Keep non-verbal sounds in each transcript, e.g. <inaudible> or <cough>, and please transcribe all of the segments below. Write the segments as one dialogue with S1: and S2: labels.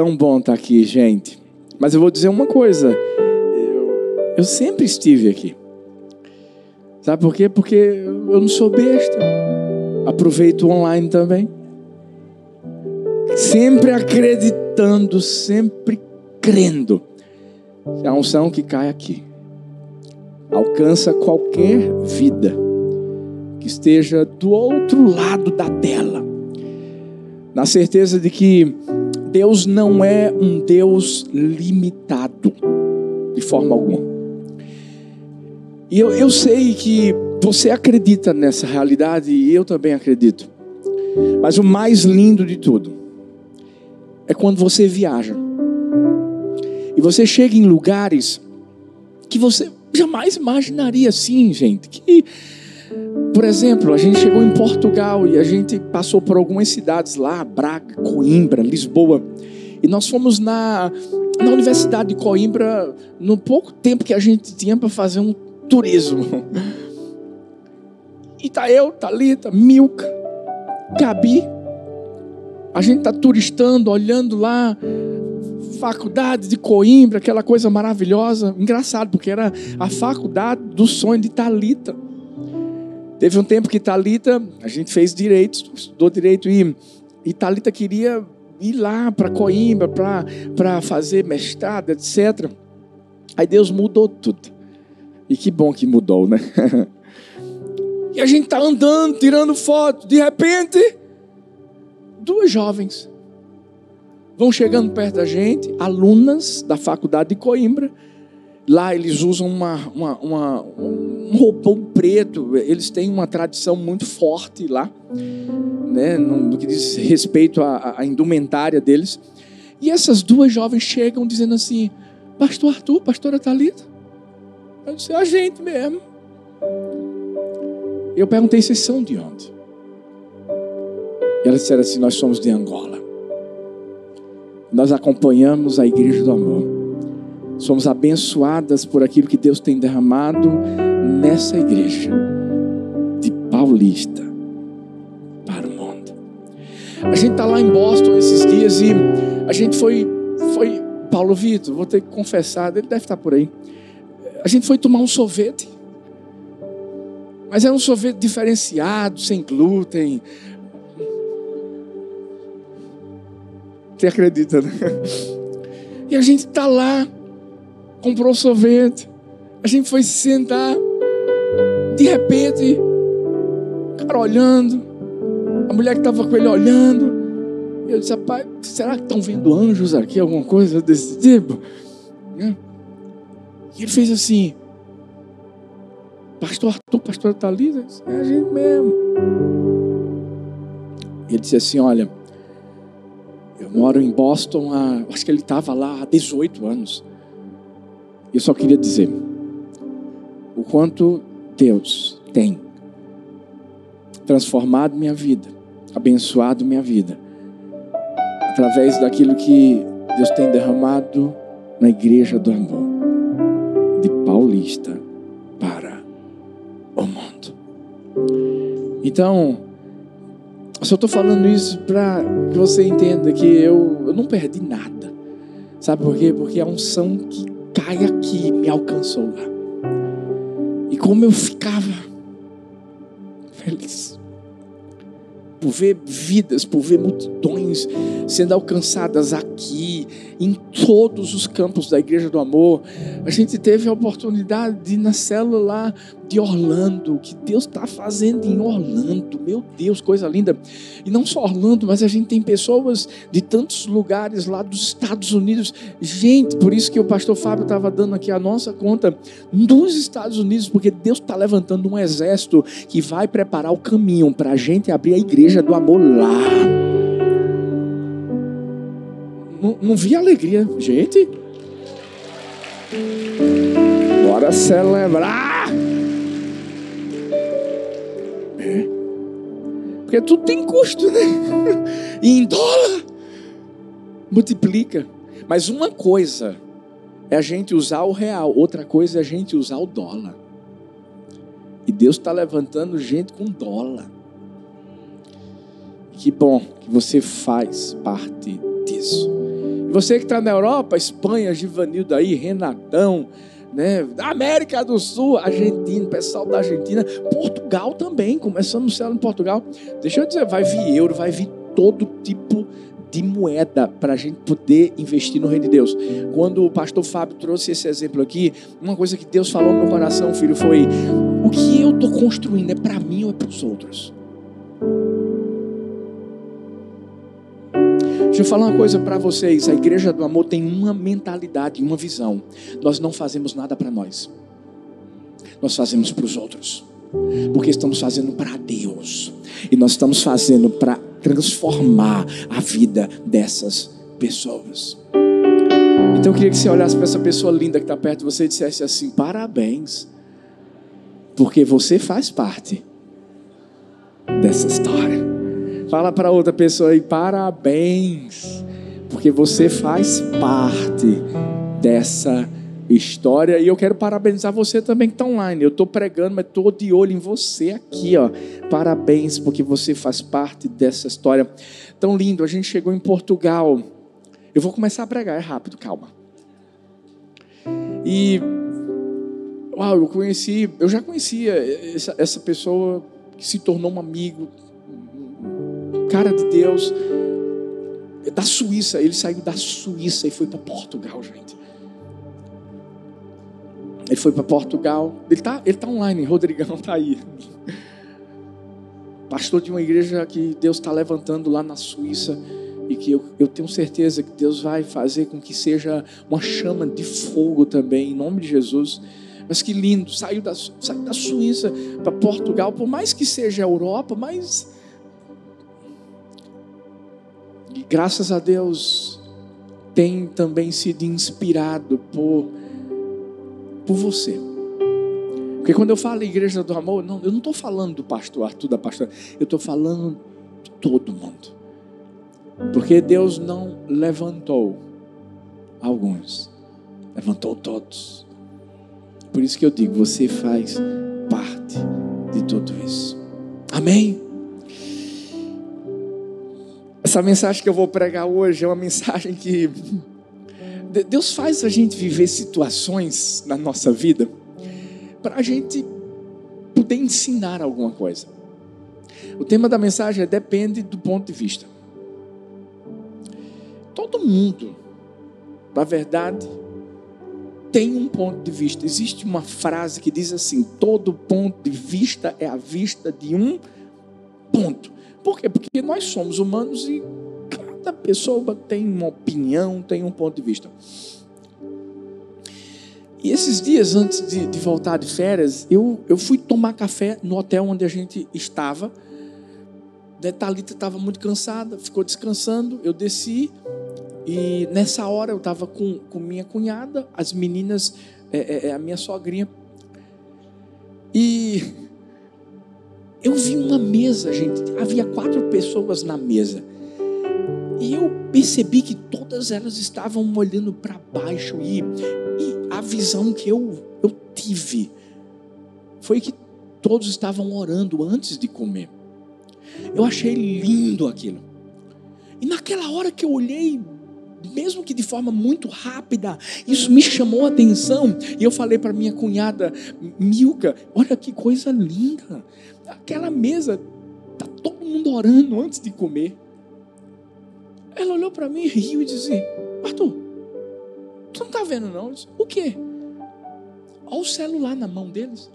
S1: tão bom estar aqui, gente. Mas eu vou dizer uma coisa. Eu, eu sempre estive aqui. Sabe por quê? Porque eu não sou besta. Aproveito online também. Sempre acreditando, sempre crendo. A unção que cai aqui alcança qualquer vida que esteja do outro lado da tela. Na certeza de que Deus não é um Deus limitado, de forma alguma. E eu, eu sei que você acredita nessa realidade e eu também acredito. Mas o mais lindo de tudo é quando você viaja e você chega em lugares que você jamais imaginaria assim, gente. Que, por exemplo, a gente chegou em Portugal e a gente passou por algumas cidades lá, Braga, Coimbra, Lisboa. E nós fomos na, na Universidade de Coimbra no pouco tempo que a gente tinha para fazer um turismo. E tá eu, Thalita, Milka, Gabi. A gente tá turistando, olhando lá faculdade de Coimbra, aquela coisa maravilhosa. Engraçado, porque era a faculdade do sonho de Talita. Teve um tempo que Talita, a gente fez direito, estudou direito e, e Talita queria ir lá para Coimbra para fazer mestrado, etc. Aí Deus mudou tudo. E que bom que mudou, né? <laughs> e a gente tá andando, tirando foto, de repente, duas jovens vão chegando perto da gente, alunas da faculdade de Coimbra. Lá eles usam uma, uma, uma, um roupão preto, eles têm uma tradição muito forte lá, né, no, que diz respeito à, à indumentária deles. E essas duas jovens chegam dizendo assim: Pastor Arthur, Pastora Thalita. Eu disse: A gente mesmo. Eu perguntei: Vocês são de onde? E elas disseram assim: Nós somos de Angola nós acompanhamos a igreja do amor. Somos abençoadas por aquilo que Deus tem derramado nessa igreja de Paulista para o mundo. A gente está lá em Boston esses dias e a gente foi, foi Paulo Vitor, vou ter que confessar, ele deve estar por aí. A gente foi tomar um sorvete. Mas era um sorvete diferenciado, sem glúten, Você acredita, né? E a gente está lá, comprou sorvete, a gente foi se sentar, de repente, o cara olhando, a mulher que estava com ele olhando, eu disse, rapaz, será que estão vendo anjos aqui, alguma coisa desse tipo? Né? E ele fez assim, pastor Arthur, pastor Thalita, é a gente mesmo. Ele disse assim, olha, eu moro em Boston há, acho que ele estava lá há 18 anos. Eu só queria dizer o quanto Deus tem transformado minha vida, abençoado minha vida, através daquilo que Deus tem derramado na igreja do amor, de Paulista para o mundo. Então, eu só estou falando isso para que você entenda que eu, eu não perdi nada. Sabe por quê? Porque a unção que cai aqui me alcançou lá. E como eu ficava feliz por ver vidas, por ver multidões sendo alcançadas aqui, em todos os campos da Igreja do Amor. A gente teve a oportunidade de ir na célula de Orlando, que Deus está fazendo em Orlando, meu Deus, coisa linda. E não só Orlando, mas a gente tem pessoas de tantos lugares lá dos Estados Unidos. Gente, por isso que o pastor Fábio estava dando aqui a nossa conta dos Estados Unidos, porque Deus está levantando um exército que vai preparar o caminho para a gente abrir a igreja do amor lá. Não, não vi alegria, gente. Bora celebrar! Porque tudo tem custo, né? <laughs> E em dólar multiplica. Mas uma coisa é a gente usar o real, outra coisa é a gente usar o dólar. E Deus está levantando gente com dólar. Que bom que você faz parte disso. Você que está na Europa, Espanha, Givanildo aí, Renatão, né? América do Sul, Argentina, pessoal da Argentina, Portugal também, começando no céu em Portugal. Deixa eu dizer, vai vir euro, vai vir todo tipo de moeda para a gente poder investir no reino de Deus. Quando o pastor Fábio trouxe esse exemplo aqui, uma coisa que Deus falou no meu coração, filho, foi: o que eu estou construindo é para mim ou é para os outros? Deixa eu falar uma coisa para vocês. A igreja do amor tem uma mentalidade, uma visão. Nós não fazemos nada para nós. Nós fazemos para os outros. Porque estamos fazendo para Deus. E nós estamos fazendo para transformar a vida dessas pessoas. Então eu queria que você olhasse para essa pessoa linda que está perto de você e dissesse assim: parabéns, porque você faz parte dessa história. Fala para outra pessoa aí: parabéns, porque você faz parte dessa história. E eu quero parabenizar você também que está online. Eu estou pregando, mas estou de olho em você aqui, ó. Parabéns, porque você faz parte dessa história tão lindo. A gente chegou em Portugal. Eu vou começar a pregar, é rápido, calma. E uau, eu conheci, eu já conhecia essa, essa pessoa que se tornou um amigo, cara de Deus, da Suíça. Ele saiu da Suíça e foi para Portugal, gente. Ele foi para Portugal. Ele está ele tá online, Rodrigão está aí. Pastor de uma igreja que Deus está levantando lá na Suíça. E que eu, eu tenho certeza que Deus vai fazer com que seja uma chama de fogo também, em nome de Jesus. Mas que lindo, saiu da, saiu da Suíça para Portugal, por mais que seja Europa, mas. E graças a Deus, tem também sido inspirado por por você. Porque quando eu falo igreja do amor, não, eu não estou falando do pastor Arthur, da pastora, eu estou falando de todo mundo. Porque Deus não levantou alguns, levantou todos. Por isso que eu digo, você faz parte de tudo isso. Amém? Essa mensagem que eu vou pregar hoje é uma mensagem que Deus faz a gente viver situações na nossa vida para a gente poder ensinar alguma coisa. O tema da mensagem é depende do ponto de vista. Todo mundo, na verdade, tem um ponto de vista. Existe uma frase que diz assim: todo ponto de vista é a vista de um ponto. Por quê? Porque nós somos humanos e Cada pessoa tem uma opinião, tem um ponto de vista. E esses dias antes de, de voltar de férias, eu, eu fui tomar café no hotel onde a gente estava. A Thalita estava muito cansada, ficou descansando. Eu desci e nessa hora eu estava com, com minha cunhada, as meninas, é, é, é, a minha sogrinha. E eu vi uma mesa, gente. Havia quatro pessoas na mesa. E eu percebi que todas elas estavam olhando para baixo e, e, a visão que eu, eu tive foi que todos estavam orando antes de comer. Eu achei lindo aquilo. E naquela hora que eu olhei, mesmo que de forma muito rápida, isso me chamou a atenção. E eu falei para minha cunhada Milka: olha que coisa linda. Aquela mesa, tá todo mundo orando antes de comer. Ela olhou para mim, riu e disse: Arthur, tu não está vendo não? Disse, o quê? Olha o celular na mão deles.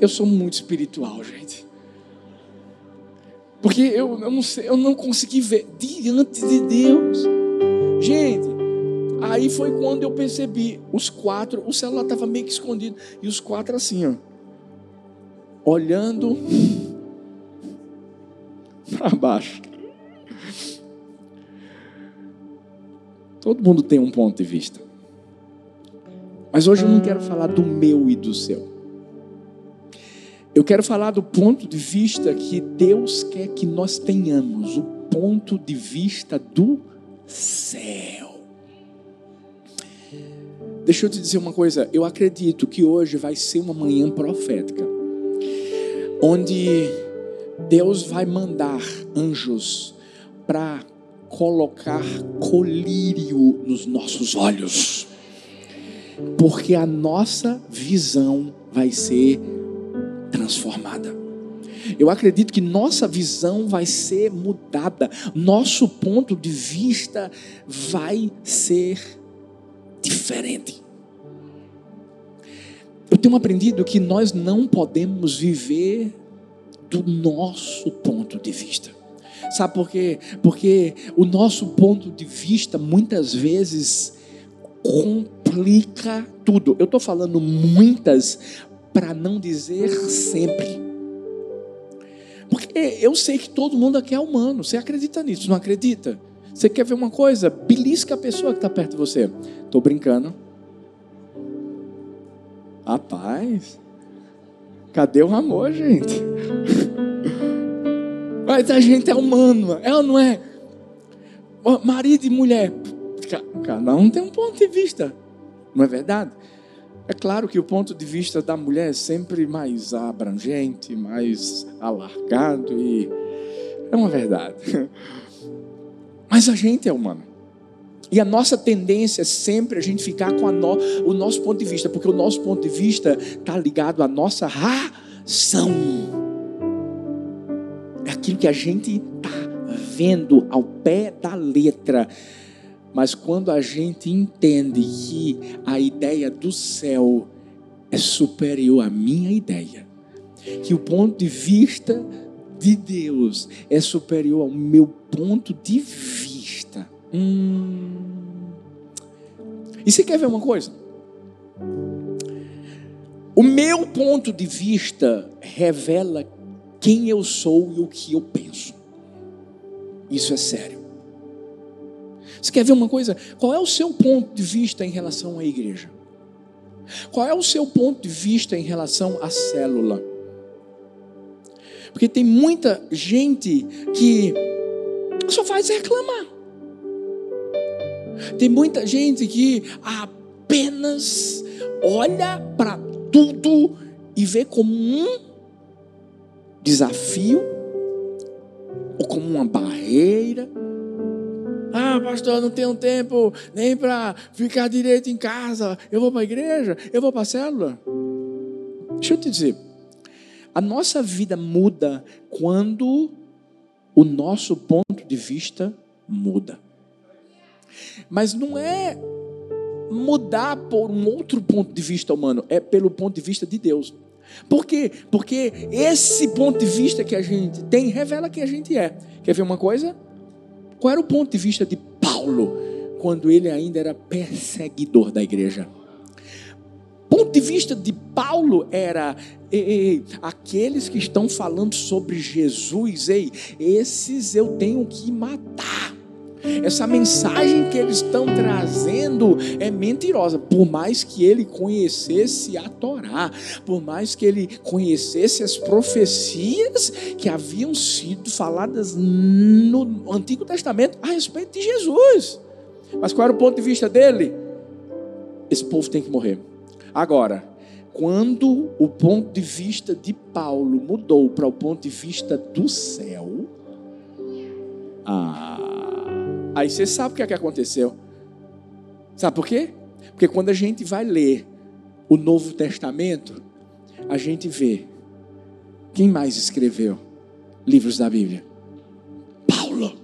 S1: Eu sou muito espiritual, gente. Porque eu, eu, não sei, eu não consegui ver diante de Deus. Gente, aí foi quando eu percebi os quatro, o celular estava meio que escondido, e os quatro assim, ó, olhando <laughs> para baixo. Todo mundo tem um ponto de vista. Mas hoje eu não quero falar do meu e do seu. Eu quero falar do ponto de vista que Deus quer que nós tenhamos, o ponto de vista do céu. Deixa eu te dizer uma coisa, eu acredito que hoje vai ser uma manhã profética, onde Deus vai mandar anjos para colocar colírio nos nossos olhos, porque a nossa visão vai ser transformada. Eu acredito que nossa visão vai ser mudada, nosso ponto de vista vai ser diferente. Eu tenho aprendido que nós não podemos viver do nosso ponto de vista. Sabe por quê? Porque o nosso ponto de vista muitas vezes complica tudo. Eu estou falando muitas, para não dizer sempre. Porque eu sei que todo mundo aqui é humano. Você acredita nisso? Não acredita? Você quer ver uma coisa? Belisca a pessoa que está perto de você. Estou brincando. Rapaz, cadê o amor, gente? <laughs> Mas a gente é humano, é ou não é? Marido e mulher, cada um tem um ponto de vista, não é verdade? É claro que o ponto de vista da mulher é sempre mais abrangente, mais alargado e é uma verdade. <laughs> Mas a gente é humano. E a nossa tendência é sempre a gente ficar com no, o nosso ponto de vista, porque o nosso ponto de vista está ligado à nossa razão. É aquilo que a gente está vendo ao pé da letra. Mas quando a gente entende que a ideia do céu é superior à minha ideia, que o ponto de vista de Deus é superior ao meu ponto de vista. Hum. E você quer ver uma coisa? O meu ponto de vista revela quem eu sou e o que eu penso. Isso é sério. Você quer ver uma coisa? Qual é o seu ponto de vista em relação à igreja? Qual é o seu ponto de vista em relação à célula? Porque tem muita gente que só faz reclamar. Tem muita gente que apenas olha para tudo e vê como um desafio ou como uma barreira. Ah, pastor, não tenho tempo nem para ficar direito em casa. Eu vou para a igreja, eu vou para a célula. Deixa eu te dizer, a nossa vida muda quando o nosso ponto de vista muda. Mas não é mudar por um outro ponto de vista humano, é pelo ponto de vista de Deus. Por quê? Porque esse ponto de vista que a gente tem revela quem a gente é. Quer ver uma coisa? Qual era o ponto de vista de Paulo quando ele ainda era perseguidor da igreja? ponto de vista de Paulo era: ei, ei, aqueles que estão falando sobre Jesus, ei, esses eu tenho que matar. Essa mensagem que eles estão trazendo é mentirosa. Por mais que ele conhecesse a Torá, por mais que ele conhecesse as profecias que haviam sido faladas no Antigo Testamento a respeito de Jesus. Mas qual era o ponto de vista dele? Esse povo tem que morrer. Agora, quando o ponto de vista de Paulo mudou para o ponto de vista do céu, ah, Aí você sabe o que, é que aconteceu. Sabe por quê? Porque quando a gente vai ler o Novo Testamento, a gente vê quem mais escreveu livros da Bíblia? Paulo.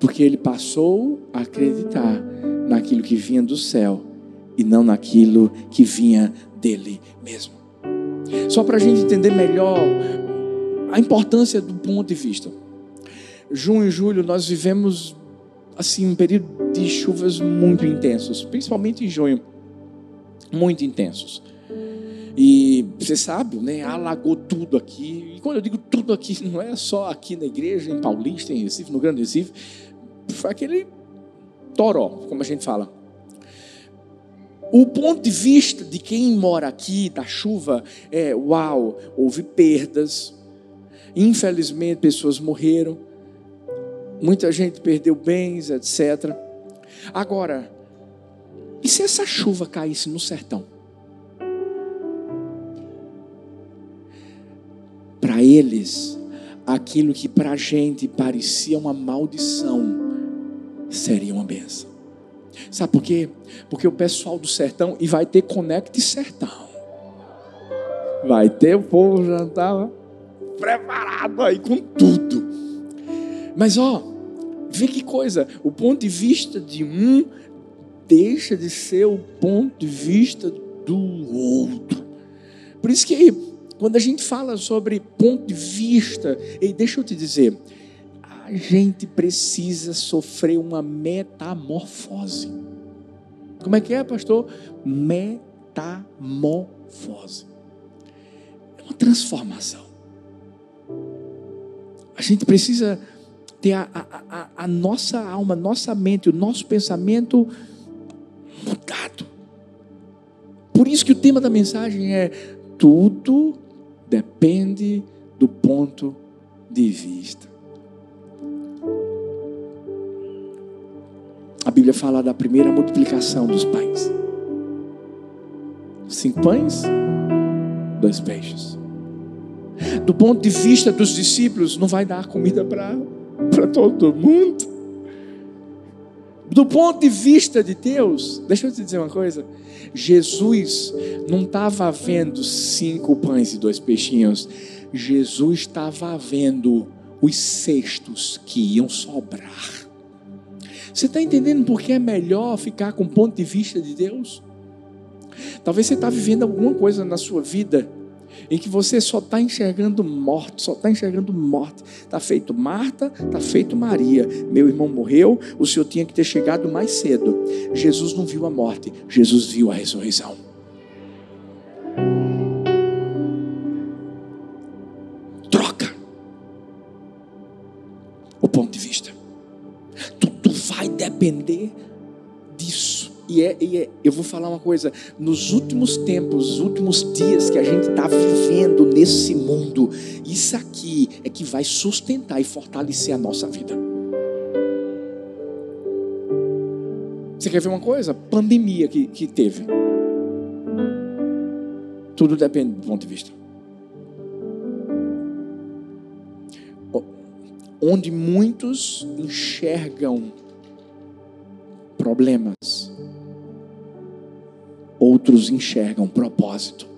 S1: Porque ele passou a acreditar naquilo que vinha do céu e não naquilo que vinha dele mesmo. Só para a gente entender melhor a importância do ponto de vista. Junho e julho nós vivemos assim um período de chuvas muito intensos, principalmente em junho, muito intensos. E você sabe, né? Alagou tudo aqui. E quando eu digo tudo aqui, <laughs> não é só aqui na igreja, em Paulista, em Recife, no Grande Recife. Foi aquele toró, como a gente fala. O ponto de vista de quem mora aqui, da chuva, é: uau, houve perdas. Infelizmente, pessoas morreram. Muita gente perdeu bens, etc. Agora, e se essa chuva caísse no sertão? Para eles, aquilo que para a gente parecia uma maldição seria uma benção. Sabe por quê? Porque o pessoal do sertão, e vai ter Conect Sertão. Vai ter o povo estava preparado aí com tudo. Mas ó, vê que coisa, o ponto de vista de um deixa de ser o ponto de vista do outro. Por isso que quando a gente fala sobre ponto de vista, e deixa eu te dizer, a gente precisa sofrer uma metamorfose. Como é que é, pastor? Metamorfose. É uma transformação. A gente precisa ter a, a, a, a nossa alma, nossa mente, o nosso pensamento mudado. Por isso que o tema da mensagem é tudo depende do ponto de vista. A Bíblia fala da primeira multiplicação dos pães: cinco pães, dois peixes. Do ponto de vista dos discípulos, não vai dar comida para todo mundo. Do ponto de vista de Deus, deixa eu te dizer uma coisa: Jesus não estava vendo cinco pães e dois peixinhos, Jesus estava vendo os cestos que iam sobrar. Você está entendendo por que é melhor ficar com o ponto de vista de Deus? Talvez você está vivendo alguma coisa na sua vida em que você só está enxergando morte, só está enxergando morte. Está feito Marta, está feito Maria. Meu irmão morreu, o senhor tinha que ter chegado mais cedo. Jesus não viu a morte, Jesus viu a ressurreição. Troca o ponto de vista. Tudo vai depender e, é, e é, eu vou falar uma coisa: nos últimos tempos, nos últimos dias que a gente está vivendo nesse mundo, isso aqui é que vai sustentar e fortalecer a nossa vida. Você quer ver uma coisa? Pandemia que, que teve. Tudo depende do ponto de vista. Onde muitos enxergam problemas, outros enxergam propósito.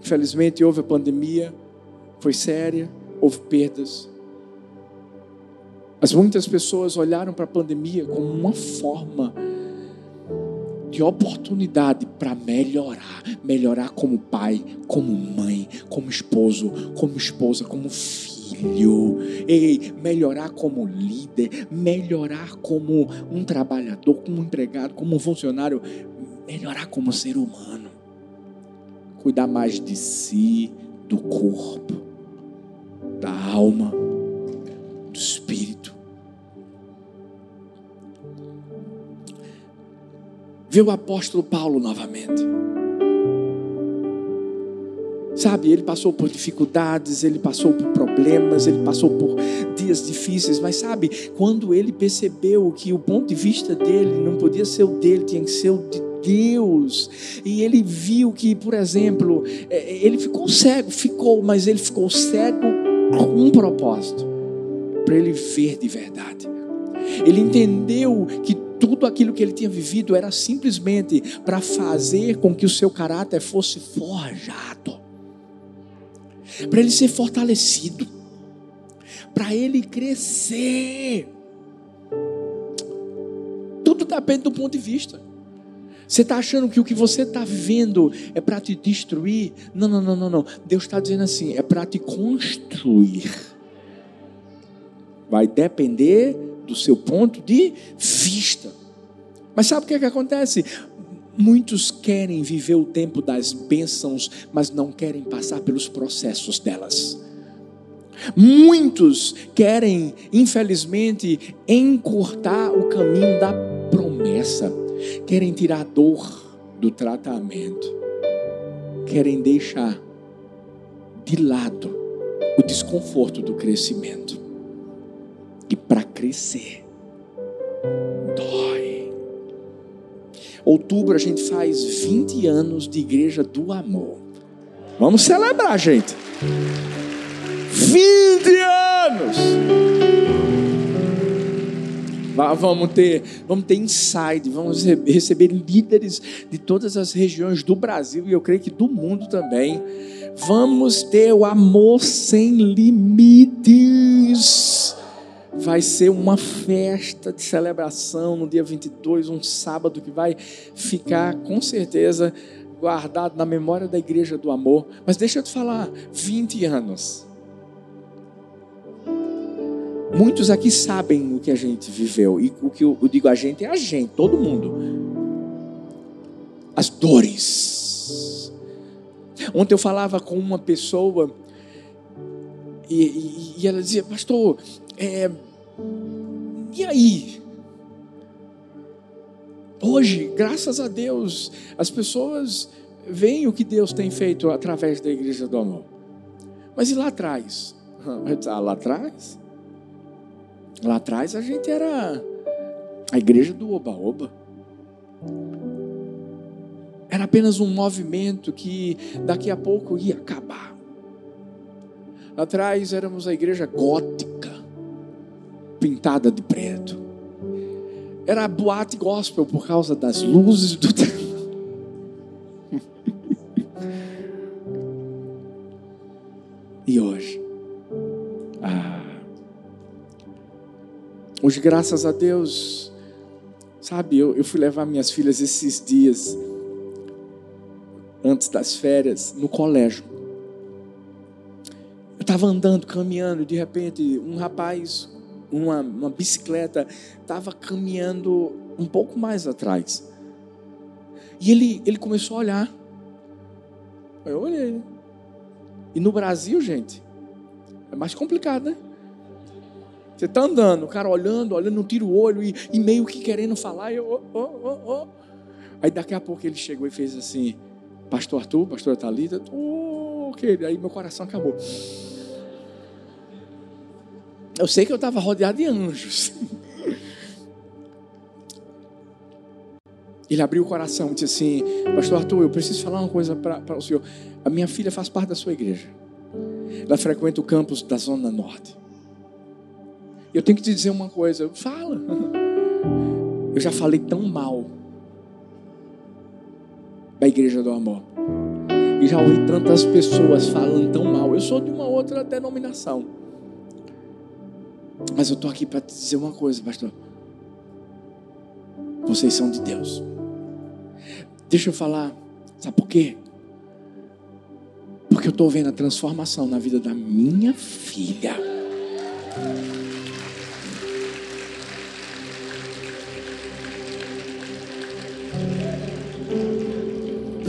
S1: Infelizmente houve a pandemia, foi séria, houve perdas. Mas muitas pessoas olharam para a pandemia como uma forma de oportunidade para melhorar, melhorar como pai, como mãe, como esposo, como esposa, como filho filho, ei, melhorar como líder, melhorar como um trabalhador, como um empregado, como um funcionário, melhorar como ser humano, cuidar mais de si, do corpo, da alma, do espírito. Vê o apóstolo Paulo novamente. Sabe, ele passou por dificuldades, ele passou por problemas, ele passou por dias difíceis, mas sabe, quando ele percebeu que o ponto de vista dele não podia ser o dele, tinha que ser o de Deus, e ele viu que, por exemplo, é, é, ele ficou cego, ficou, mas ele ficou cego com um propósito, para ele ver de verdade. Ele entendeu que tudo aquilo que ele tinha vivido era simplesmente para fazer com que o seu caráter fosse forjado para ele ser fortalecido, para ele crescer. Tudo depende do ponto de vista. Você está achando que o que você está vendo é para te destruir? Não, não, não, não, não. Deus está dizendo assim: é para te construir. Vai depender do seu ponto de vista. Mas sabe o que, é que acontece? Muitos querem viver o tempo das bênçãos, mas não querem passar pelos processos delas. Muitos querem, infelizmente, encurtar o caminho da promessa, querem tirar a dor do tratamento, querem deixar de lado o desconforto do crescimento. E para crescer, dói. Outubro a gente faz 20 anos de igreja do amor. Vamos celebrar, gente. 20 anos. Vamos ter, vamos ter inside, vamos receber líderes de todas as regiões do Brasil e eu creio que do mundo também. Vamos ter o amor sem limites. Vai ser uma festa de celebração no dia 22, um sábado que vai ficar com certeza guardado na memória da igreja do amor. Mas deixa eu te falar, 20 anos. Muitos aqui sabem o que a gente viveu. E o que eu digo a gente é a gente, todo mundo. As dores. Ontem eu falava com uma pessoa e, e, e ela dizia, pastor, é, e aí? Hoje, graças a Deus, as pessoas veem o que Deus tem feito através da igreja do amor. Mas e lá atrás? Ah, lá atrás? Lá atrás a gente era a igreja do Oba-Oba. Era apenas um movimento que daqui a pouco ia acabar. Lá atrás éramos a igreja gótica, pintada de preto. Era boate gospel por causa das luzes do <laughs> E hoje? Hoje, graças a Deus, sabe, eu, eu fui levar minhas filhas esses dias, antes das férias, no colégio. Eu estava andando, caminhando, e de repente, um rapaz, uma, uma bicicleta, estava caminhando um pouco mais atrás. E ele, ele começou a olhar. Eu olhei. E no Brasil, gente, é mais complicado, né? Você está andando, o cara olhando, olhando, não tira o olho e, e meio que querendo falar. E eu, oh, oh, oh, Aí daqui a pouco ele chegou e fez assim: Pastor Arthur, Pastor Thalita, oh, querido. Aí meu coração acabou. Eu sei que eu estava rodeado de anjos. <laughs> Ele abriu o coração e disse assim: Pastor Arthur, eu preciso falar uma coisa para o senhor. A minha filha faz parte da sua igreja. Ela frequenta o campus da Zona Norte. Eu tenho que te dizer uma coisa, fala. <laughs> Eu já falei tão mal da igreja do amor. E já ouvi tantas pessoas falando tão mal. Eu sou de uma outra denominação. Mas eu estou aqui para te dizer uma coisa, pastor. Vocês são de Deus. Deixa eu falar. Sabe por quê? Porque eu estou vendo a transformação na vida da minha filha.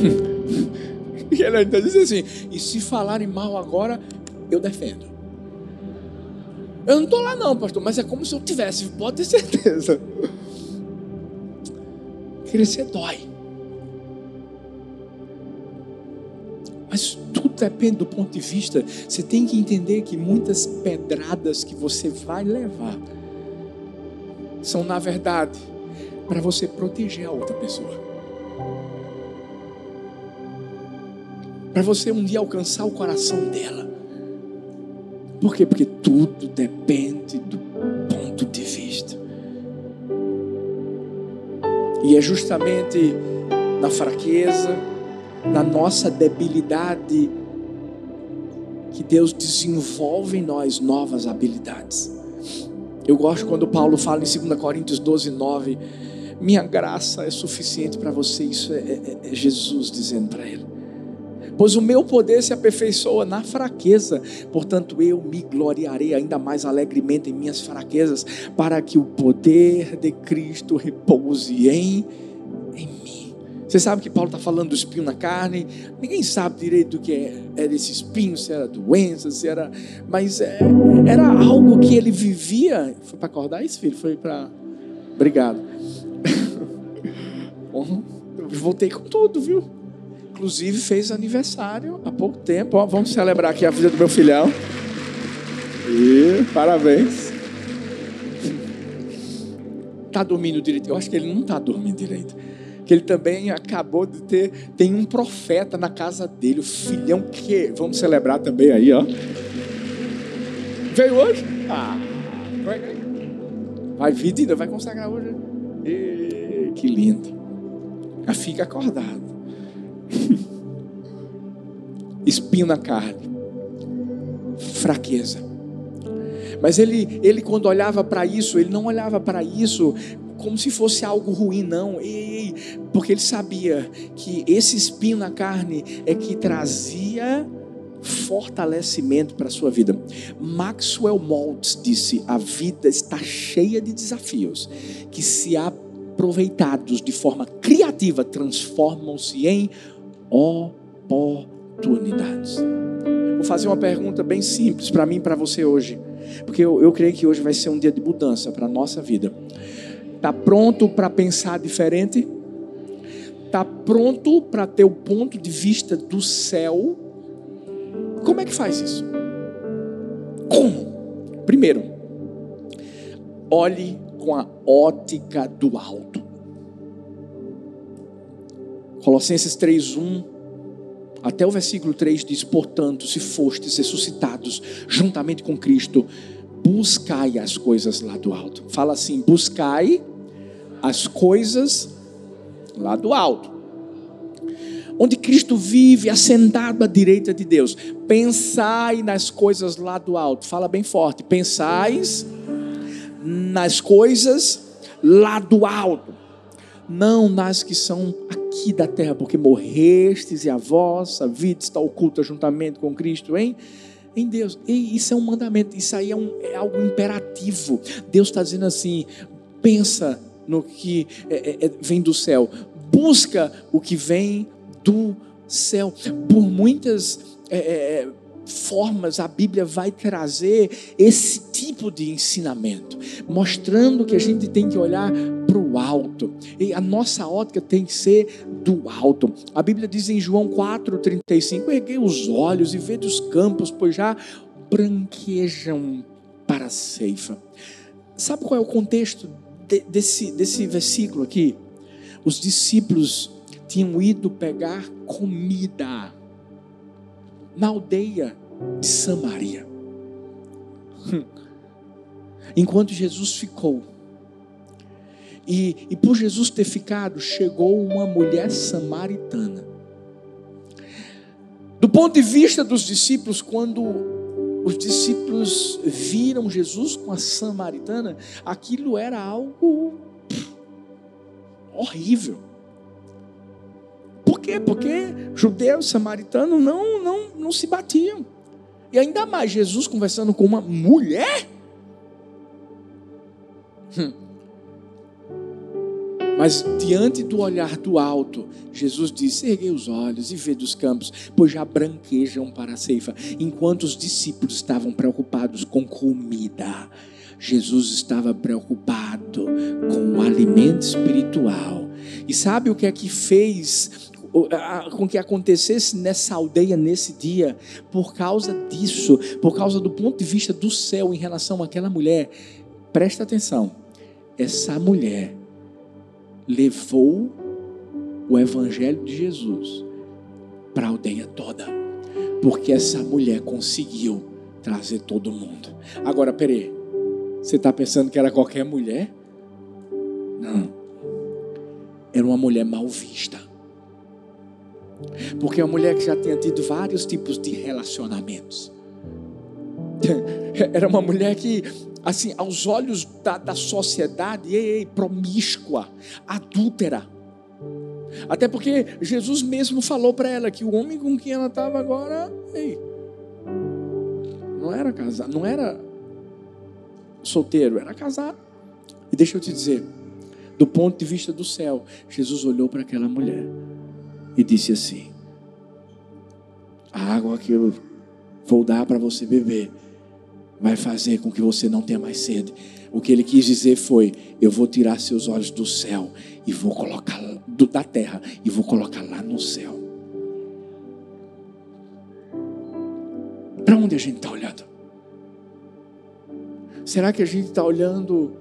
S1: <laughs> e ela ainda diz assim: e se falarem mal agora, eu defendo. Eu não estou lá, não, pastor, mas é como se eu tivesse, pode ter certeza. Crescer dói. Mas tudo depende do ponto de vista. Você tem que entender que muitas pedradas que você vai levar são, na verdade, para você proteger a outra pessoa. para você um dia alcançar o coração dela. Por quê? Porque tudo depende do ponto de vista. E é justamente na fraqueza, na nossa debilidade, que Deus desenvolve em nós novas habilidades. Eu gosto quando Paulo fala em 2 Coríntios 12, 9: Minha graça é suficiente para você. Isso é, é, é Jesus dizendo para ele pois o meu poder se aperfeiçoa na fraqueza, portanto eu me gloriarei ainda mais alegremente em minhas fraquezas, para que o poder de Cristo repouse em, em mim. Você sabe que Paulo está falando do espinho na carne, ninguém sabe direito do que é, era esse espinho, se era doença, se era. Mas é, era algo que ele vivia. Foi para acordar isso, filho? Foi para. Obrigado. <laughs> Eu voltei com tudo, viu? Inclusive fez aniversário há pouco tempo. Ó, vamos celebrar aqui a vida do meu filhão. E parabéns. Tá dormindo direito? Eu acho que ele não está dormindo direito. Que ele também acabou de ter. Tem um profeta na casa dele, o filhão que. Vamos celebrar também aí, ó. Veio hoje? Ah, vai, vai vir, vai consagrar hoje. E, que lindo. Fica acordado. <laughs> Espinho na carne. Fraqueza. Mas ele, ele quando olhava para isso, ele não olhava para isso como se fosse algo ruim, não. Ei, porque ele sabia que esse espinho na carne é que trazia fortalecimento para a sua vida. Maxwell Maltz disse: a vida está cheia de desafios que, se aproveitados de forma criativa, transformam-se em oportunidades. Vou fazer uma pergunta bem simples para mim e para você hoje, porque eu, eu creio que hoje vai ser um dia de mudança para a nossa vida. Está pronto para pensar diferente? Está pronto para ter o ponto de vista do céu? Como é que faz isso? Como? Primeiro, olhe com a ótica do alto. Colossenses 3:1 até o versículo 3 diz: "Portanto, se fostes ressuscitados juntamente com Cristo, buscai as coisas lá do alto". Fala assim: "Buscai as coisas lá do alto. Onde Cristo vive assentado à direita de Deus. Pensai nas coisas lá do alto. Fala bem forte. Pensais nas coisas lá do alto. Não nas que são aqui da terra, porque morrestes e a vossa vida está oculta juntamente com Cristo, hein? em Deus. E isso é um mandamento, isso aí é, um, é algo imperativo. Deus está dizendo assim: pensa no que é, é, é, vem do céu, busca o que vem do céu. Por muitas é, é, formas a Bíblia vai trazer esse tipo de ensinamento, mostrando que a gente tem que olhar para o alto, e a nossa ótica tem que ser do alto. A Bíblia diz em João 4,35: Erguei os olhos e vede os campos, pois já branquejam para a ceifa. Sabe qual é o contexto desse, desse versículo aqui, os discípulos tinham ido pegar comida na aldeia de Samaria. Enquanto Jesus ficou, e, e por Jesus ter ficado, chegou uma mulher samaritana. Do ponto de vista dos discípulos, quando os discípulos viram Jesus com a samaritana, aquilo era algo horrível. Por quê? Porque judeus, samaritanos não, não, não se batiam. E ainda mais Jesus conversando com uma mulher. Hum. Mas diante do olhar do alto, Jesus disse: Erguei os olhos e vê dos campos, pois já branquejam para a ceifa. Enquanto os discípulos estavam preocupados com comida, Jesus estava preocupado com o alimento espiritual. E sabe o que é que fez com que acontecesse nessa aldeia nesse dia? Por causa disso, por causa do ponto de vista do céu em relação àquela mulher. Presta atenção, essa mulher levou o evangelho de Jesus para a aldeia toda, porque essa mulher conseguiu trazer todo mundo. Agora, peraí, você está pensando que era qualquer mulher? Não, era uma mulher mal vista. Porque é uma mulher que já tinha tido vários tipos de relacionamentos. <laughs> Era uma mulher que assim, aos olhos da, da sociedade, ei, ei, promíscua, adúltera. Até porque Jesus mesmo falou para ela que o homem com quem ela estava agora, ei, não era casado, não era solteiro, era casado. E deixa eu te dizer, do ponto de vista do céu, Jesus olhou para aquela mulher e disse assim: A água que eu vou dar para você beber vai fazer com que você não tenha mais sede. O que ele quis dizer foi: eu vou tirar seus olhos do céu e vou colocar do, da terra e vou colocar lá no céu. Para onde a gente está olhando? Será que a gente está olhando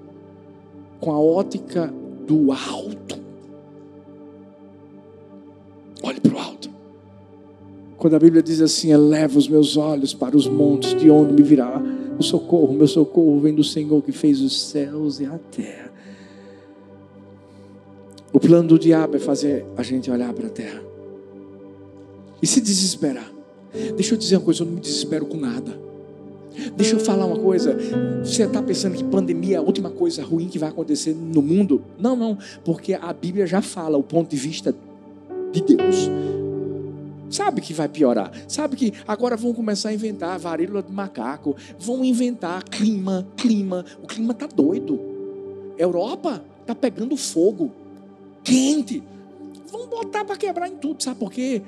S1: com a ótica do alto? Olhe para o alto. Quando a Bíblia diz assim: eleva os meus olhos para os montes, de onde me virá o socorro. Meu socorro vem do Senhor que fez os céus e a terra. O plano do diabo é fazer a gente olhar para a terra e se desesperar. Deixa eu dizer uma coisa: eu não me desespero com nada. Deixa eu falar uma coisa. Você está pensando que pandemia é a última coisa ruim que vai acontecer no mundo? Não, não, porque a Bíblia já fala o ponto de vista de Deus. Sabe que vai piorar. Sabe que agora vão começar a inventar varíola de macaco. Vão inventar clima, clima. O clima tá doido. Europa tá pegando fogo. Quente. Vão botar para quebrar em tudo. Sabe por quê?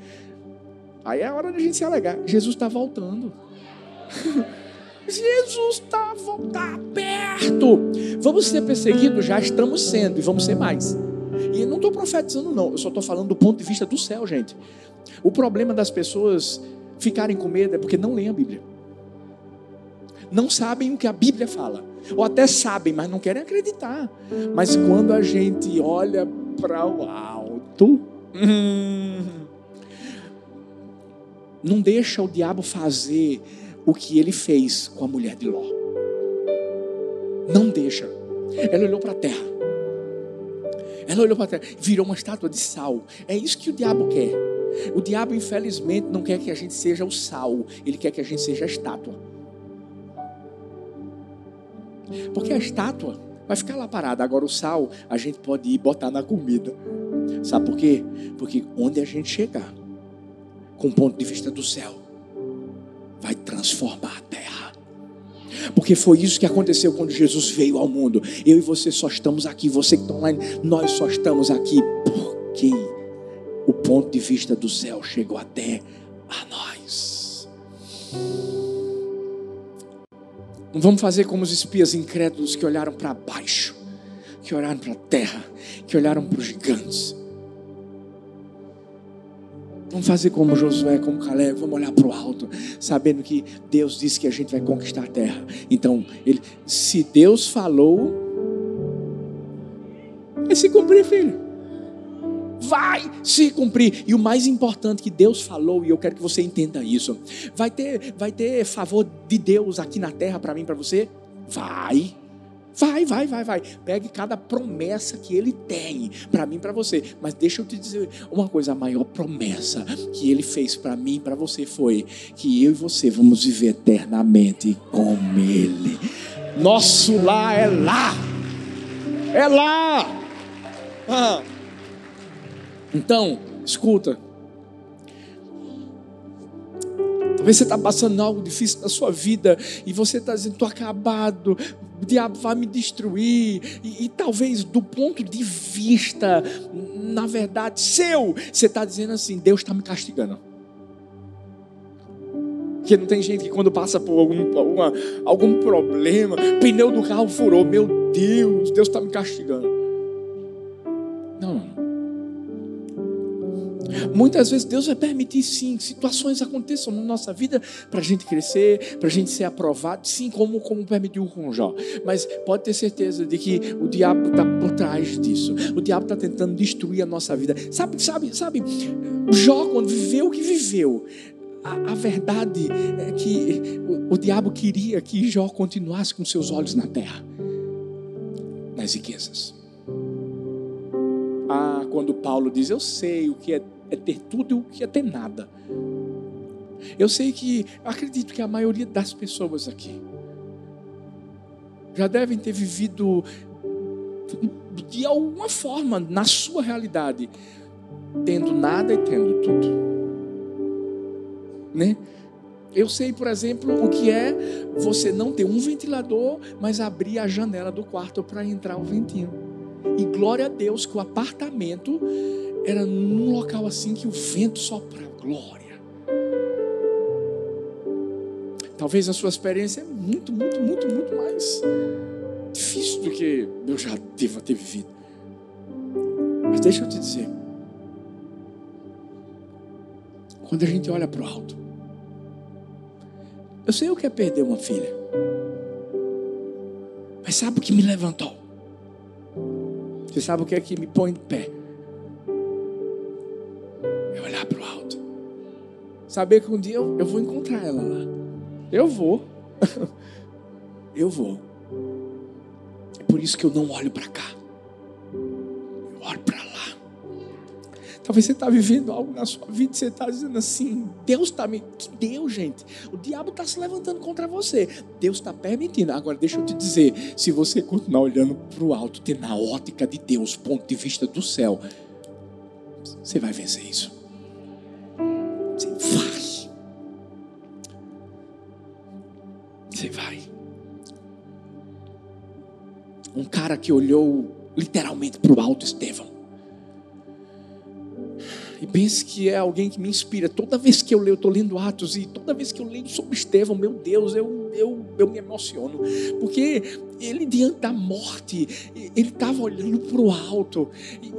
S1: Aí é a hora de a gente se alegar. Jesus está voltando. <laughs> Jesus está tá perto. Vamos ser perseguidos? Já estamos sendo e vamos ser mais. E não estou profetizando, não. Eu só estou falando do ponto de vista do céu, gente. O problema das pessoas ficarem com medo é porque não leem a Bíblia. Não sabem o que a Bíblia fala. Ou até sabem, mas não querem acreditar. Mas quando a gente olha para o alto, hum, não deixa o diabo fazer o que ele fez com a mulher de Ló. Não deixa. Ela olhou para a terra. Ela olhou para terra, virou uma estátua de sal. É isso que o diabo quer. O diabo, infelizmente, não quer que a gente seja o sal, ele quer que a gente seja a estátua. Porque a estátua vai ficar lá parada. Agora, o sal, a gente pode ir botar na comida. Sabe por quê? Porque onde a gente chegar, com o ponto de vista do céu, vai transformar a terra. Porque foi isso que aconteceu quando Jesus veio ao mundo. Eu e você só estamos aqui, você que está online, nós só estamos aqui porque o ponto de vista do céu chegou até a nós. Não vamos fazer como os espias incrédulos que olharam para baixo, que olharam para a terra, que olharam para os gigantes Vamos fazer como Josué, como Caleb, vamos olhar para o alto, sabendo que Deus disse que a gente vai conquistar a terra. Então, ele, se Deus falou, vai se cumprir, filho. Vai se cumprir. E o mais importante que Deus falou, e eu quero que você entenda isso, vai ter, vai ter favor de Deus aqui na terra para mim, para você? Vai. Vai, vai, vai, vai. Pegue cada promessa que ele tem para mim, para você. Mas deixa eu te dizer uma coisa: a maior promessa que ele fez para mim, para você foi que eu e você vamos viver eternamente com ele. Nosso lá é lá. É lá. Ah. Então, escuta. Talvez você está passando algo difícil na sua vida e você está dizendo, estou acabado, o diabo vai me destruir. E, e, talvez do ponto de vista, na verdade, seu, você está dizendo assim, Deus está me castigando. Porque não tem gente que quando passa por algum, alguma, algum problema, pneu do carro furou, meu Deus, Deus está me castigando. Muitas vezes Deus vai permitir, sim, que situações aconteçam na nossa vida para a gente crescer, para a gente ser aprovado, sim, como, como permitiu com Jó. Mas pode ter certeza de que o diabo está por trás disso. O diabo está tentando destruir a nossa vida. Sabe, sabe, sabe? Jó, quando viveu o que viveu, a, a, verdade é que o, o diabo queria que Jó continuasse com seus olhos na terra, nas riquezas. Ah, quando Paulo diz: Eu sei o que é é ter tudo e o que é ter nada. Eu sei que, acredito que a maioria das pessoas aqui já devem ter vivido de alguma forma na sua realidade, tendo nada e tendo tudo. Né? Eu sei, por exemplo, o que é você não ter um ventilador, mas abrir a janela do quarto para entrar o ventinho. E glória a Deus que o apartamento era num local assim que o vento sopra glória. Talvez a sua experiência é muito, muito, muito, muito mais difícil do que eu já devo ter vivido. Mas deixa eu te dizer. Quando a gente olha para o alto, eu sei o que é perder uma filha. Mas sabe o que me levantou? Você sabe o que é que me põe de pé? saber que um dia eu, eu vou encontrar ela lá. Eu vou. <laughs> eu vou. É por isso que eu não olho para cá. Talvez você está vivendo algo na sua vida e você está dizendo assim: Deus está me. Que Deus, gente? O diabo está se levantando contra você. Deus está permitindo. Agora, deixa eu te dizer: se você continuar olhando para o alto, ter na ótica de Deus, ponto de vista do céu, você vai vencer isso. Você vai. Você vai. Um cara que olhou literalmente para o alto, Estevão e pense que é alguém que me inspira. Toda vez que eu leio, eu estou lendo Atos, e toda vez que eu leio sobre Estevão, meu Deus, eu, eu, eu me emociono. Porque ele, diante da morte, ele estava olhando para o alto,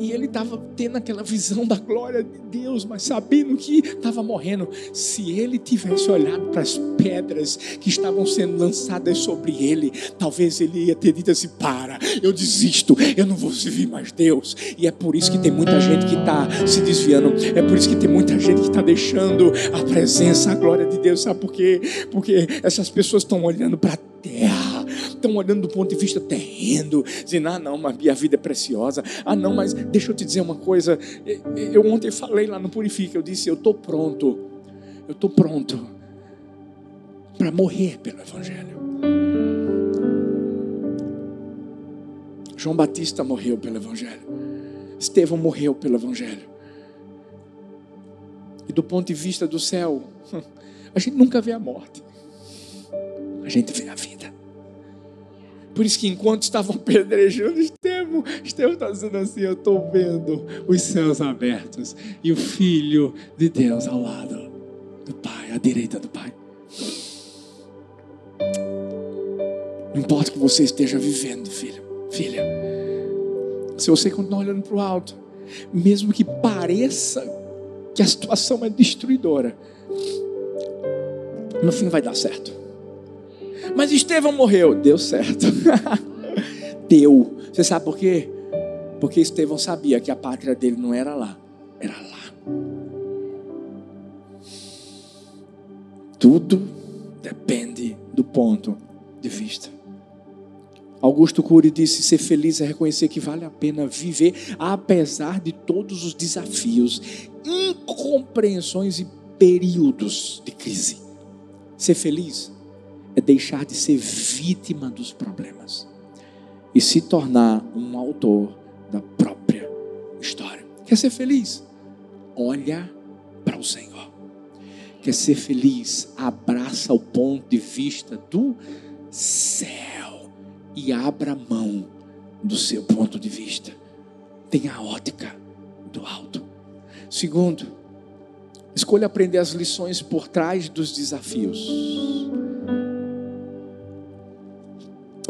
S1: e ele estava tendo aquela visão da glória de Deus, mas sabendo que estava morrendo. Se ele tivesse olhado para as pedras que estavam sendo lançadas sobre ele, talvez ele ia ter dito assim: para, eu desisto, eu não vou servir mais Deus. E é por isso que tem muita gente que está se desviando, é por isso que tem muita gente que está deixando a presença, a glória de Deus, sabe por quê? Porque essas pessoas estão olhando para a terra estão olhando do ponto de vista terreno, dizendo: ah, não, mas minha vida é preciosa. Ah, não, mas deixa eu te dizer uma coisa. Eu ontem falei lá no Purifica, eu disse: eu estou pronto, eu estou pronto para morrer pelo Evangelho. João Batista morreu pelo Evangelho. Estevão morreu pelo Evangelho. E do ponto de vista do céu, <laughs> a gente nunca vê a morte, a gente vê a vida. Por isso que enquanto estavam <laughs> pedrejando Estevão, Estevão está dizendo assim: Eu estou vendo os céus abertos e o Filho de Deus ao lado do Pai, à direita do Pai. Não importa o que você esteja vivendo, filho, filha. Se você continuar olhando para o alto, mesmo que pareça que a situação é destruidora, no fim vai dar certo. Mas Estevão morreu. Deu certo. <laughs> Deu. Você sabe por quê? Porque Estevão sabia que a pátria dele não era lá, era lá. Tudo depende do ponto de vista. Augusto Cury disse: ser feliz é reconhecer que vale a pena viver, apesar de todos os desafios, incompreensões e períodos de crise. Ser feliz é deixar de ser vítima dos problemas e se tornar um autor da própria história. Quer ser feliz? Olha para o Senhor. Quer ser feliz? Abraça o ponto de vista do céu e abra mão do seu ponto de vista. Tenha a ótica do alto. Segundo, escolha aprender as lições por trás dos desafios.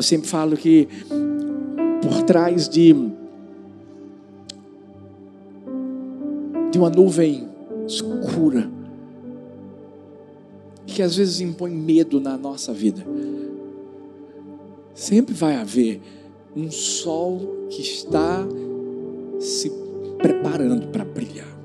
S1: Sempre falo que por trás de de uma nuvem escura que às vezes impõe medo na nossa vida, sempre vai haver um sol que está se preparando para brilhar.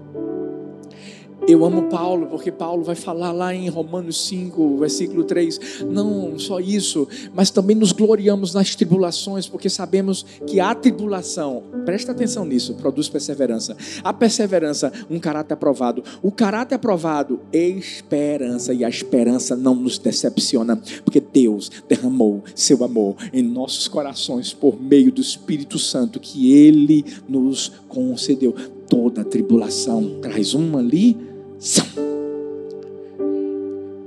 S1: Eu amo Paulo, porque Paulo vai falar lá em Romanos 5, versículo 3. Não só isso, mas também nos gloriamos nas tribulações, porque sabemos que a tribulação, presta atenção nisso, produz perseverança. A perseverança, um caráter aprovado. O caráter aprovado, esperança. E a esperança não nos decepciona, porque Deus derramou seu amor em nossos corações por meio do Espírito Santo que Ele nos concedeu. Toda tribulação traz uma ali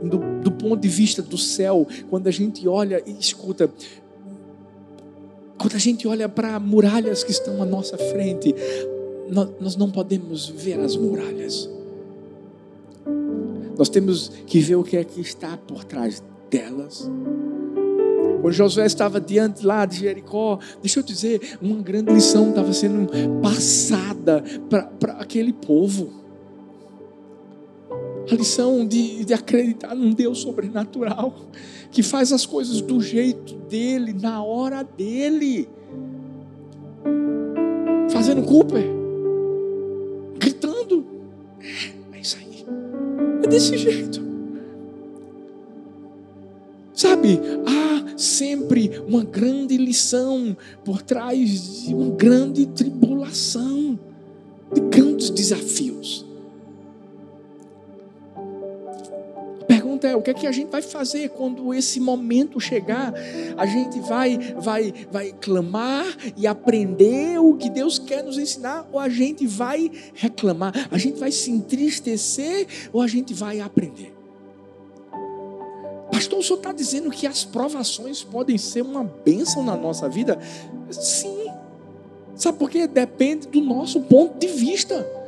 S1: do, do ponto de vista do céu, quando a gente olha e escuta, quando a gente olha para muralhas que estão à nossa frente, nós, nós não podemos ver as muralhas. Nós temos que ver o que é que está por trás delas. Quando Josué estava diante lá de Jericó, deixa eu dizer, uma grande lição estava sendo passada para aquele povo a lição de, de acreditar num Deus sobrenatural, que faz as coisas do jeito dele, na hora dele. Fazendo Cooper, gritando. É, é isso aí. É desse jeito. Sabe, há sempre uma grande lição por trás de uma grande tribulação, de grandes desafios. Pergunta é: o que é que a gente vai fazer quando esse momento chegar? A gente vai, vai, vai clamar e aprender o que Deus quer nos ensinar, ou a gente vai reclamar? A gente vai se entristecer ou a gente vai aprender? Pastor, o senhor está dizendo que as provações podem ser uma bênção na nossa vida? Sim. Sabe por quê? Depende do nosso ponto de vista.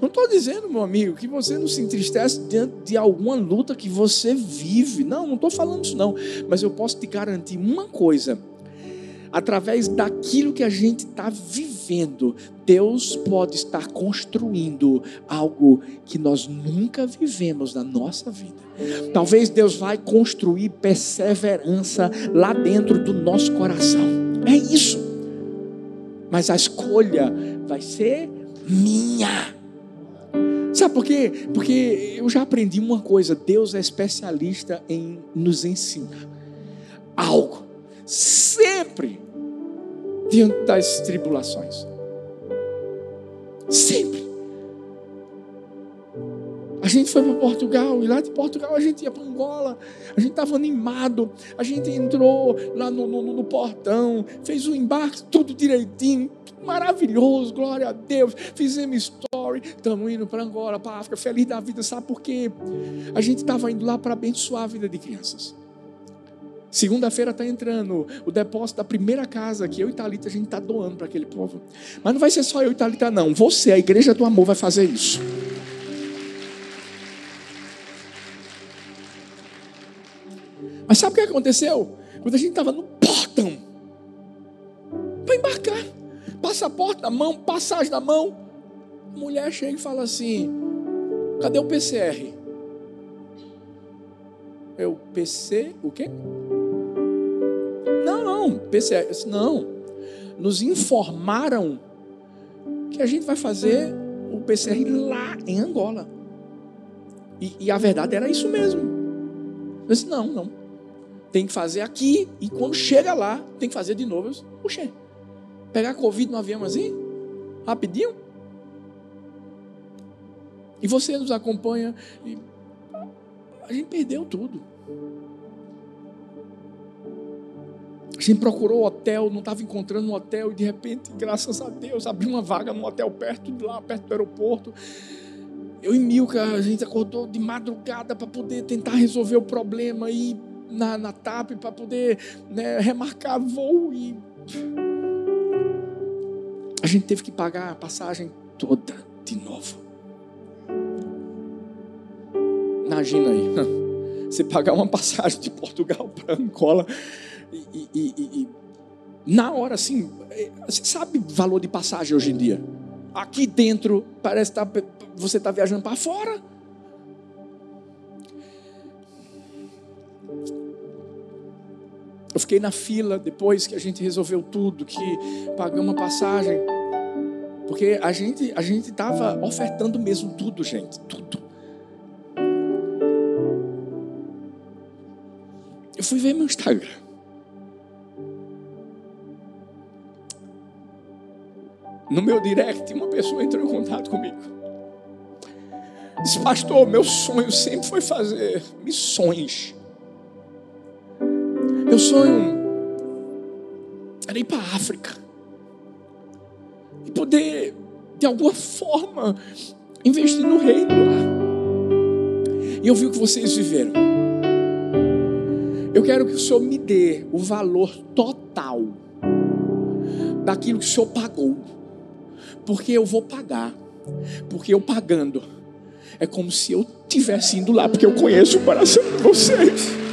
S1: Não estou dizendo, meu amigo, que você não se entristece diante de alguma luta que você vive. Não, não estou falando isso não. Mas eu posso te garantir uma coisa através daquilo que a gente está vivendo, Deus pode estar construindo algo que nós nunca vivemos na nossa vida. Talvez Deus vai construir perseverança lá dentro do nosso coração. É isso. Mas a escolha vai ser minha. Sabe por quê? Porque eu já aprendi uma coisa: Deus é especialista em nos ensinar algo. Sempre diante das tribulações. Sempre. A gente foi para Portugal e lá de Portugal a gente ia para Angola. A gente estava animado. A gente entrou lá no, no, no portão, fez o embarque, tudo direitinho, maravilhoso, glória a Deus. Fizemos story, estamos indo para Angola, para África, feliz da vida. Sabe por quê? A gente estava indo lá para abençoar a vida de crianças. Segunda-feira está entrando o depósito da primeira casa que eu e Thalita a gente está doando para aquele povo. Mas não vai ser só eu e Thalita, não. Você, a igreja do amor, vai fazer isso. Mas sabe o que aconteceu? Quando a gente estava no portão para embarcar, passaporte na mão, passagem na mão, a mulher chega e fala assim: cadê o PCR? É o PC, o quê? Não, PCR, não. Nos informaram que a gente vai fazer o PCR lá em Angola. E, e a verdade era isso mesmo. Eu disse, não, não. Tem que fazer aqui e quando chega lá, tem que fazer de novo. Puxa, pegar Covid no avião assim? Rapidinho? E você nos acompanha. E a gente perdeu tudo. A gente procurou hotel, não estava encontrando um hotel e de repente, graças a Deus, abriu uma vaga num hotel perto de lá, perto do aeroporto. Eu e Milka, a gente acordou de madrugada para poder tentar resolver o problema e na, na TAP para poder né, remarcar voo e a gente teve que pagar a passagem toda de novo. Imagina aí, <laughs> você pagar uma passagem de Portugal para Angola e, e, e, na hora assim, é, você sabe valor de passagem hoje em dia? Aqui dentro parece que tá, você está viajando para fora. Eu fiquei na fila depois que a gente resolveu tudo, que pagamos a passagem. Porque a gente a gente estava ofertando mesmo tudo, gente, tudo. Eu fui ver meu Instagram. no meu direct, uma pessoa entrou em contato comigo. Disse, pastor, meu sonho sempre foi fazer missões. Meu sonho era ir para a África e poder, de alguma forma, investir no reino lá. E eu vi o que vocês viveram. Eu quero que o Senhor me dê o valor total daquilo que o Senhor pagou porque eu vou pagar. Porque eu pagando, é como se eu tivesse indo lá, porque eu conheço o coração de vocês.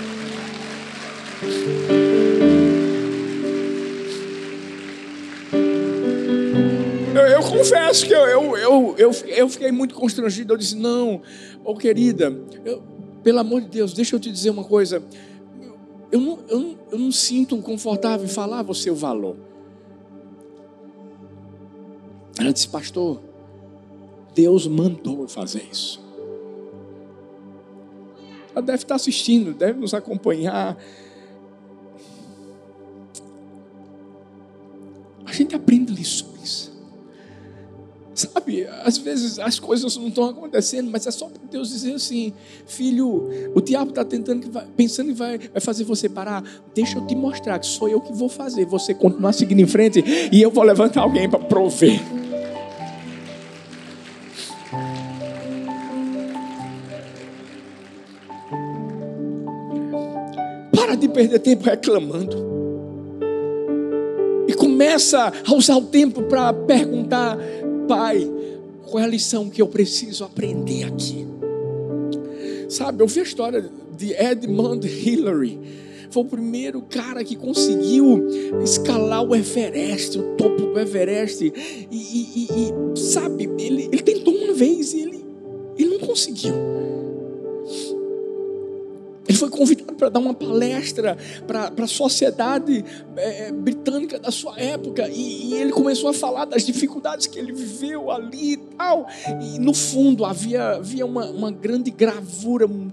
S1: Eu, eu confesso que eu, eu, eu, eu, eu fiquei muito constrangido. Eu disse: Não, oh querida, eu, pelo amor de Deus, deixa eu te dizer uma coisa. Eu não, eu, não, eu não sinto confortável em falar você o valor. Ela disse, pastor, Deus mandou eu fazer isso. Ela deve estar assistindo, deve nos acompanhar. Aprende lições. Sabe, às vezes as coisas não estão acontecendo, mas é só para Deus dizer assim: filho, o diabo está tentando, pensando que vai, vai fazer você parar. Deixa eu te mostrar que sou eu que vou fazer. Você continuar seguindo em frente e eu vou levantar alguém para prover. Para de perder tempo reclamando. Começa a usar o tempo para perguntar Pai, qual é a lição que eu preciso aprender aqui? Sabe, eu vi a história de Edmund Hillary. Foi o primeiro cara que conseguiu escalar o Everest, o topo do Everest. E, e, e sabe, ele, ele tentou uma vez e ele, ele não conseguiu. Foi convidado para dar uma palestra para a sociedade é, é, britânica da sua época e, e, ele começou a falar das dificuldades que ele viveu ali e tal. E no fundo havia, havia uma, uma grande gravura, um,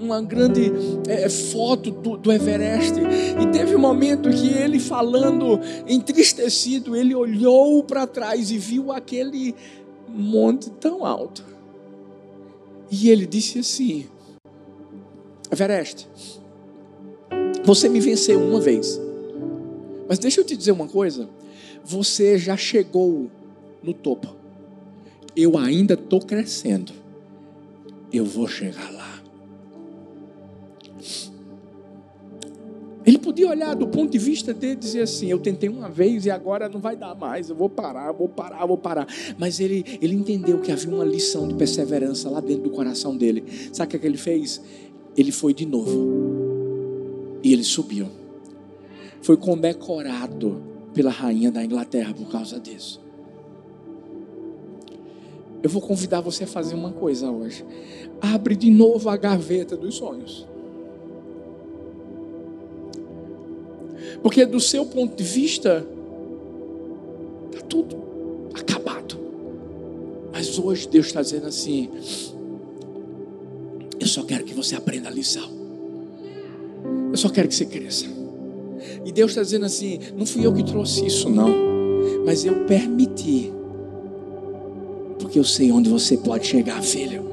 S1: uma grande é, foto do, do Everest. E teve um momento que ele falando entristecido, ele olhou para trás e viu aquele monte tão alto. E ele disse assim: Everest, você me venceu uma vez. Mas deixa eu te dizer uma coisa. Você já chegou no topo. Eu ainda estou crescendo. Eu vou chegar lá. Ele podia olhar do ponto de vista dele e dizer assim: Eu tentei uma vez e agora não vai dar mais, eu vou parar, vou parar, vou parar. Mas ele, ele entendeu que havia uma lição de perseverança lá dentro do coração dele. Sabe o que, é que ele fez? Ele foi de novo. E ele subiu. Foi condecorado pela rainha da Inglaterra por causa disso. Eu vou convidar você a fazer uma coisa hoje. Abre de novo a gaveta dos sonhos. Porque do seu ponto de vista, está tudo acabado. Mas hoje Deus está dizendo assim: só quero que você aprenda a lição. Eu só quero que você cresça. E Deus está dizendo assim: não fui eu que trouxe isso, não. Mas eu permiti. Porque eu sei onde você pode chegar, filho.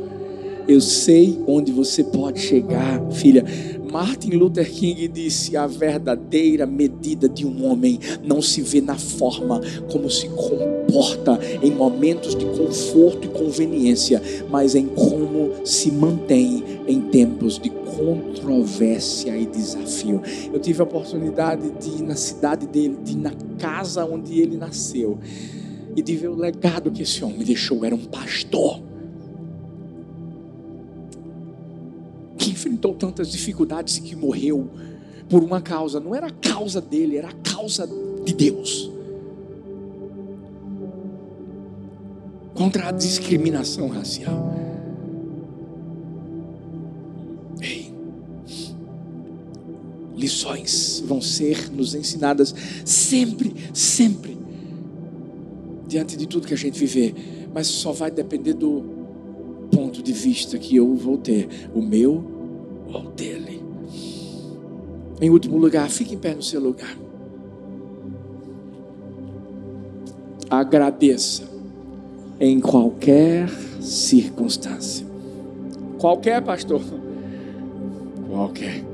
S1: Eu sei onde você pode chegar, filha. Martin Luther King disse: a verdadeira medida de um homem não se vê na forma como se comporta em momentos de conforto e conveniência, mas em como se mantém em tempos de controvérsia e desafio. Eu tive a oportunidade de ir na cidade dele, de ir na casa onde ele nasceu e de ver o legado que esse homem deixou. Era um pastor que enfrentou tantas dificuldades e que morreu por uma causa, não era a causa dele, era a causa de Deus. Contra a discriminação racial. Lições vão ser nos ensinadas sempre, sempre, diante de tudo que a gente viver, mas só vai depender do ponto de vista que eu vou ter, o meu ao dele. Em último lugar, fique em pé no seu lugar. Agradeça em qualquer circunstância. Qualquer, pastor? Qualquer.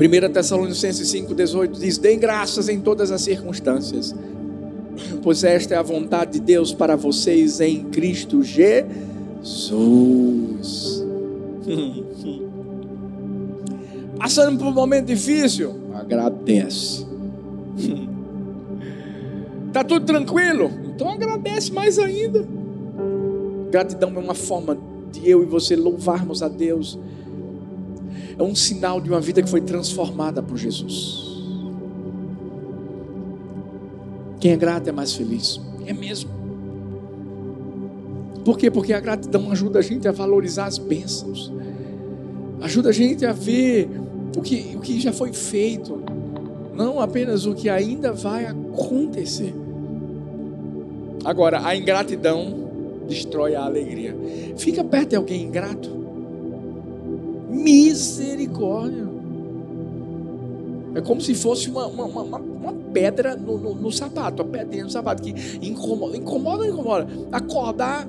S1: 1 Tessalonicenses 5,18 diz: Deem graças em todas as circunstâncias, <laughs> pois esta é a vontade de Deus para vocês em Cristo Jesus. Jesus. <laughs> Passando por um momento difícil, agradece. Está <laughs> tudo tranquilo? Então agradece mais ainda. Gratidão é uma forma de eu e você louvarmos a Deus. É um sinal de uma vida que foi transformada por Jesus. Quem é grato é mais feliz. É mesmo. Por quê? Porque a gratidão ajuda a gente a valorizar as bênçãos, ajuda a gente a ver o que, o que já foi feito, não apenas o que ainda vai acontecer. Agora, a ingratidão destrói a alegria. Fica perto de alguém ingrato. Misericórdia. É como se fosse uma, uma, uma, uma pedra no, no, no, sapato, uma pedrinha no sapato que incomoda, incomoda, incomoda. Acordar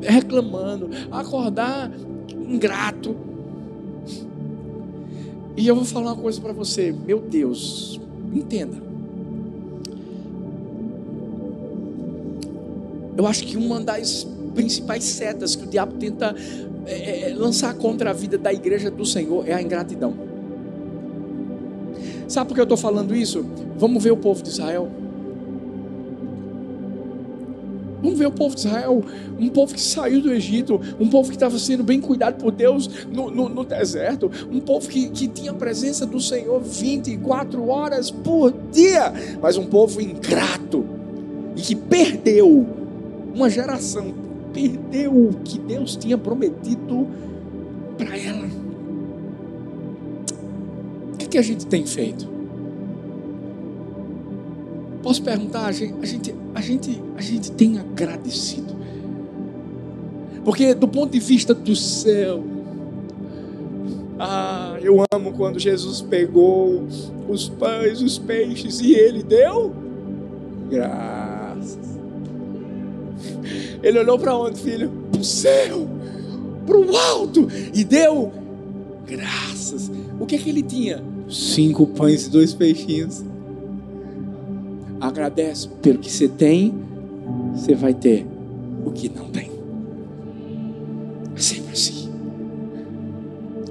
S1: reclamando, acordar ingrato. E eu vou falar uma coisa para você, meu Deus, entenda. Eu acho que uma das principais setas que o diabo tenta é, é, lançar contra a vida da igreja do Senhor é a ingratidão. Sabe por que eu estou falando isso? Vamos ver o povo de Israel. Vamos ver o povo de Israel, um povo que saiu do Egito, um povo que estava sendo bem cuidado por Deus no, no, no deserto, um povo que, que tinha a presença do Senhor 24 horas por dia, mas um povo ingrato e que perdeu uma geração, perdeu o que Deus tinha prometido para ela. O que, que a gente tem feito? Posso perguntar? A gente, a gente, a gente, tem agradecido. Porque do ponto de vista do céu, ah, eu amo quando Jesus pegou os pães, os peixes e ele deu graças. Ele olhou para onde, filho? Para o céu, para o alto e deu graças. O que é que ele tinha? Cinco pães e dois peixinhos. Agradece pelo que você tem, você vai ter o que não tem.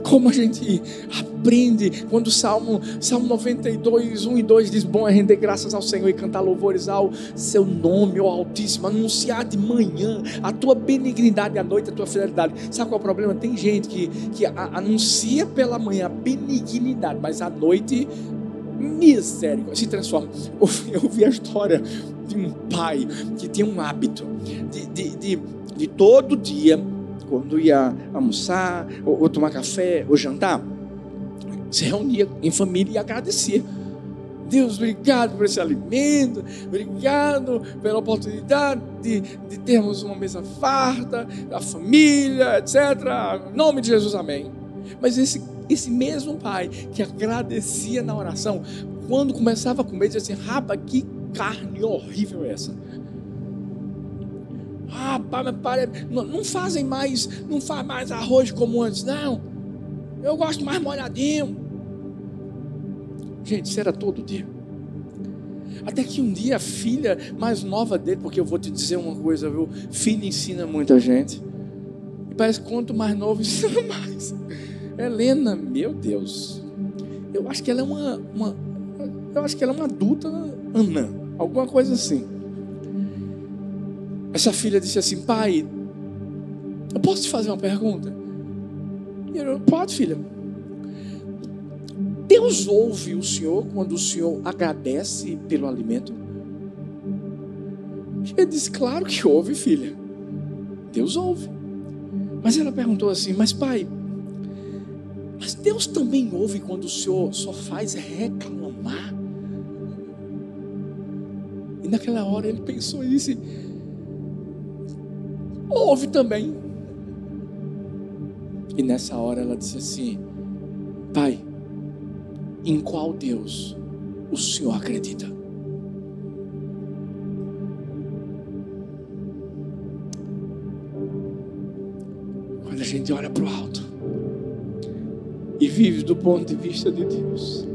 S1: Como a gente aprende quando o Salmo, Salmo 92, 1 e 2 diz: Bom é render graças ao Senhor e cantar louvores ao seu nome, ó Altíssimo, anunciar de manhã a tua benignidade, à noite a tua fidelidade. Sabe qual é o problema? Tem gente que, que anuncia pela manhã a benignidade, mas à noite misericórdia, se transforma. Eu vi a história de um pai que tinha um hábito de, de, de, de todo dia, quando ia almoçar, ou, ou, tomar café, ou jantar, se reunia em família e agradecia. Deus, obrigado por esse alimento, obrigado pela oportunidade de, de termos uma mesa farta, a família, etc. Em nome de Jesus, amém. Mas esse esse mesmo pai que agradecia na oração, quando começava a comer, dizia assim: Rapa, que carne horrível é essa. Ah, pai, não, não fazem mais, não faz mais arroz como antes, não. Eu gosto mais molhadinho. Gente, isso era todo dia. Até que um dia a filha mais nova dele, porque eu vou te dizer uma coisa, viu? Filha ensina muita gente. E parece que quanto mais novo <laughs> ensina mais. Helena, meu Deus. Eu acho que ela é uma, uma eu acho que ela é uma adulta anã, alguma coisa assim. Essa filha disse assim: Pai, eu posso te fazer uma pergunta? E eu, pode, filha. Deus ouve o Senhor quando o Senhor agradece pelo alimento? Ele disse: Claro que ouve, filha. Deus ouve. Mas ela perguntou assim: Mas pai, mas Deus também ouve quando o Senhor só faz reclamar. E naquela hora ele pensou e disse: Ouve também. E nessa hora ela disse assim: Pai, em qual Deus o Senhor acredita? Quando a gente olha para o alto, e vive do ponto de vista de Deus.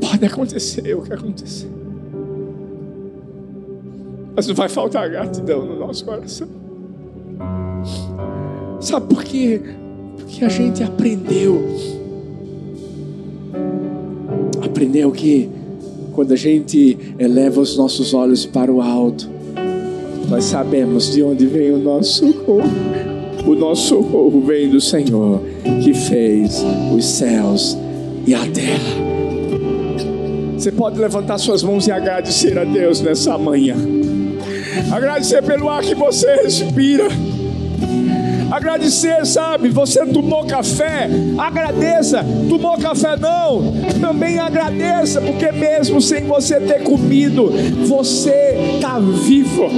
S1: Pode acontecer o que acontecer. Mas não vai faltar gratidão no nosso coração. Sabe por quê? Porque a gente aprendeu. Aprendeu que quando a gente eleva os nossos olhos para o alto, nós sabemos de onde vem o nosso socorro. O nosso socorro vem do Senhor que fez os céus e a terra. Você pode levantar suas mãos e agradecer a Deus nessa manhã. Agradecer pelo ar que você respira. Agradecer, sabe? Você tomou café, agradeça. Tomou café não, também agradeça, porque mesmo sem você ter comido, você está vivo.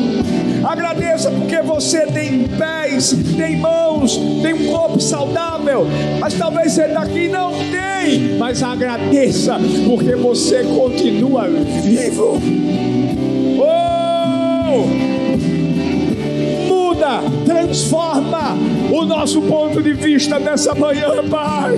S1: Agradeça porque você tem pés, tem mãos, tem um corpo saudável, mas talvez você daqui não tem. Mas agradeça porque você continua vivo. Transforma o nosso ponto de vista nessa manhã, Pai.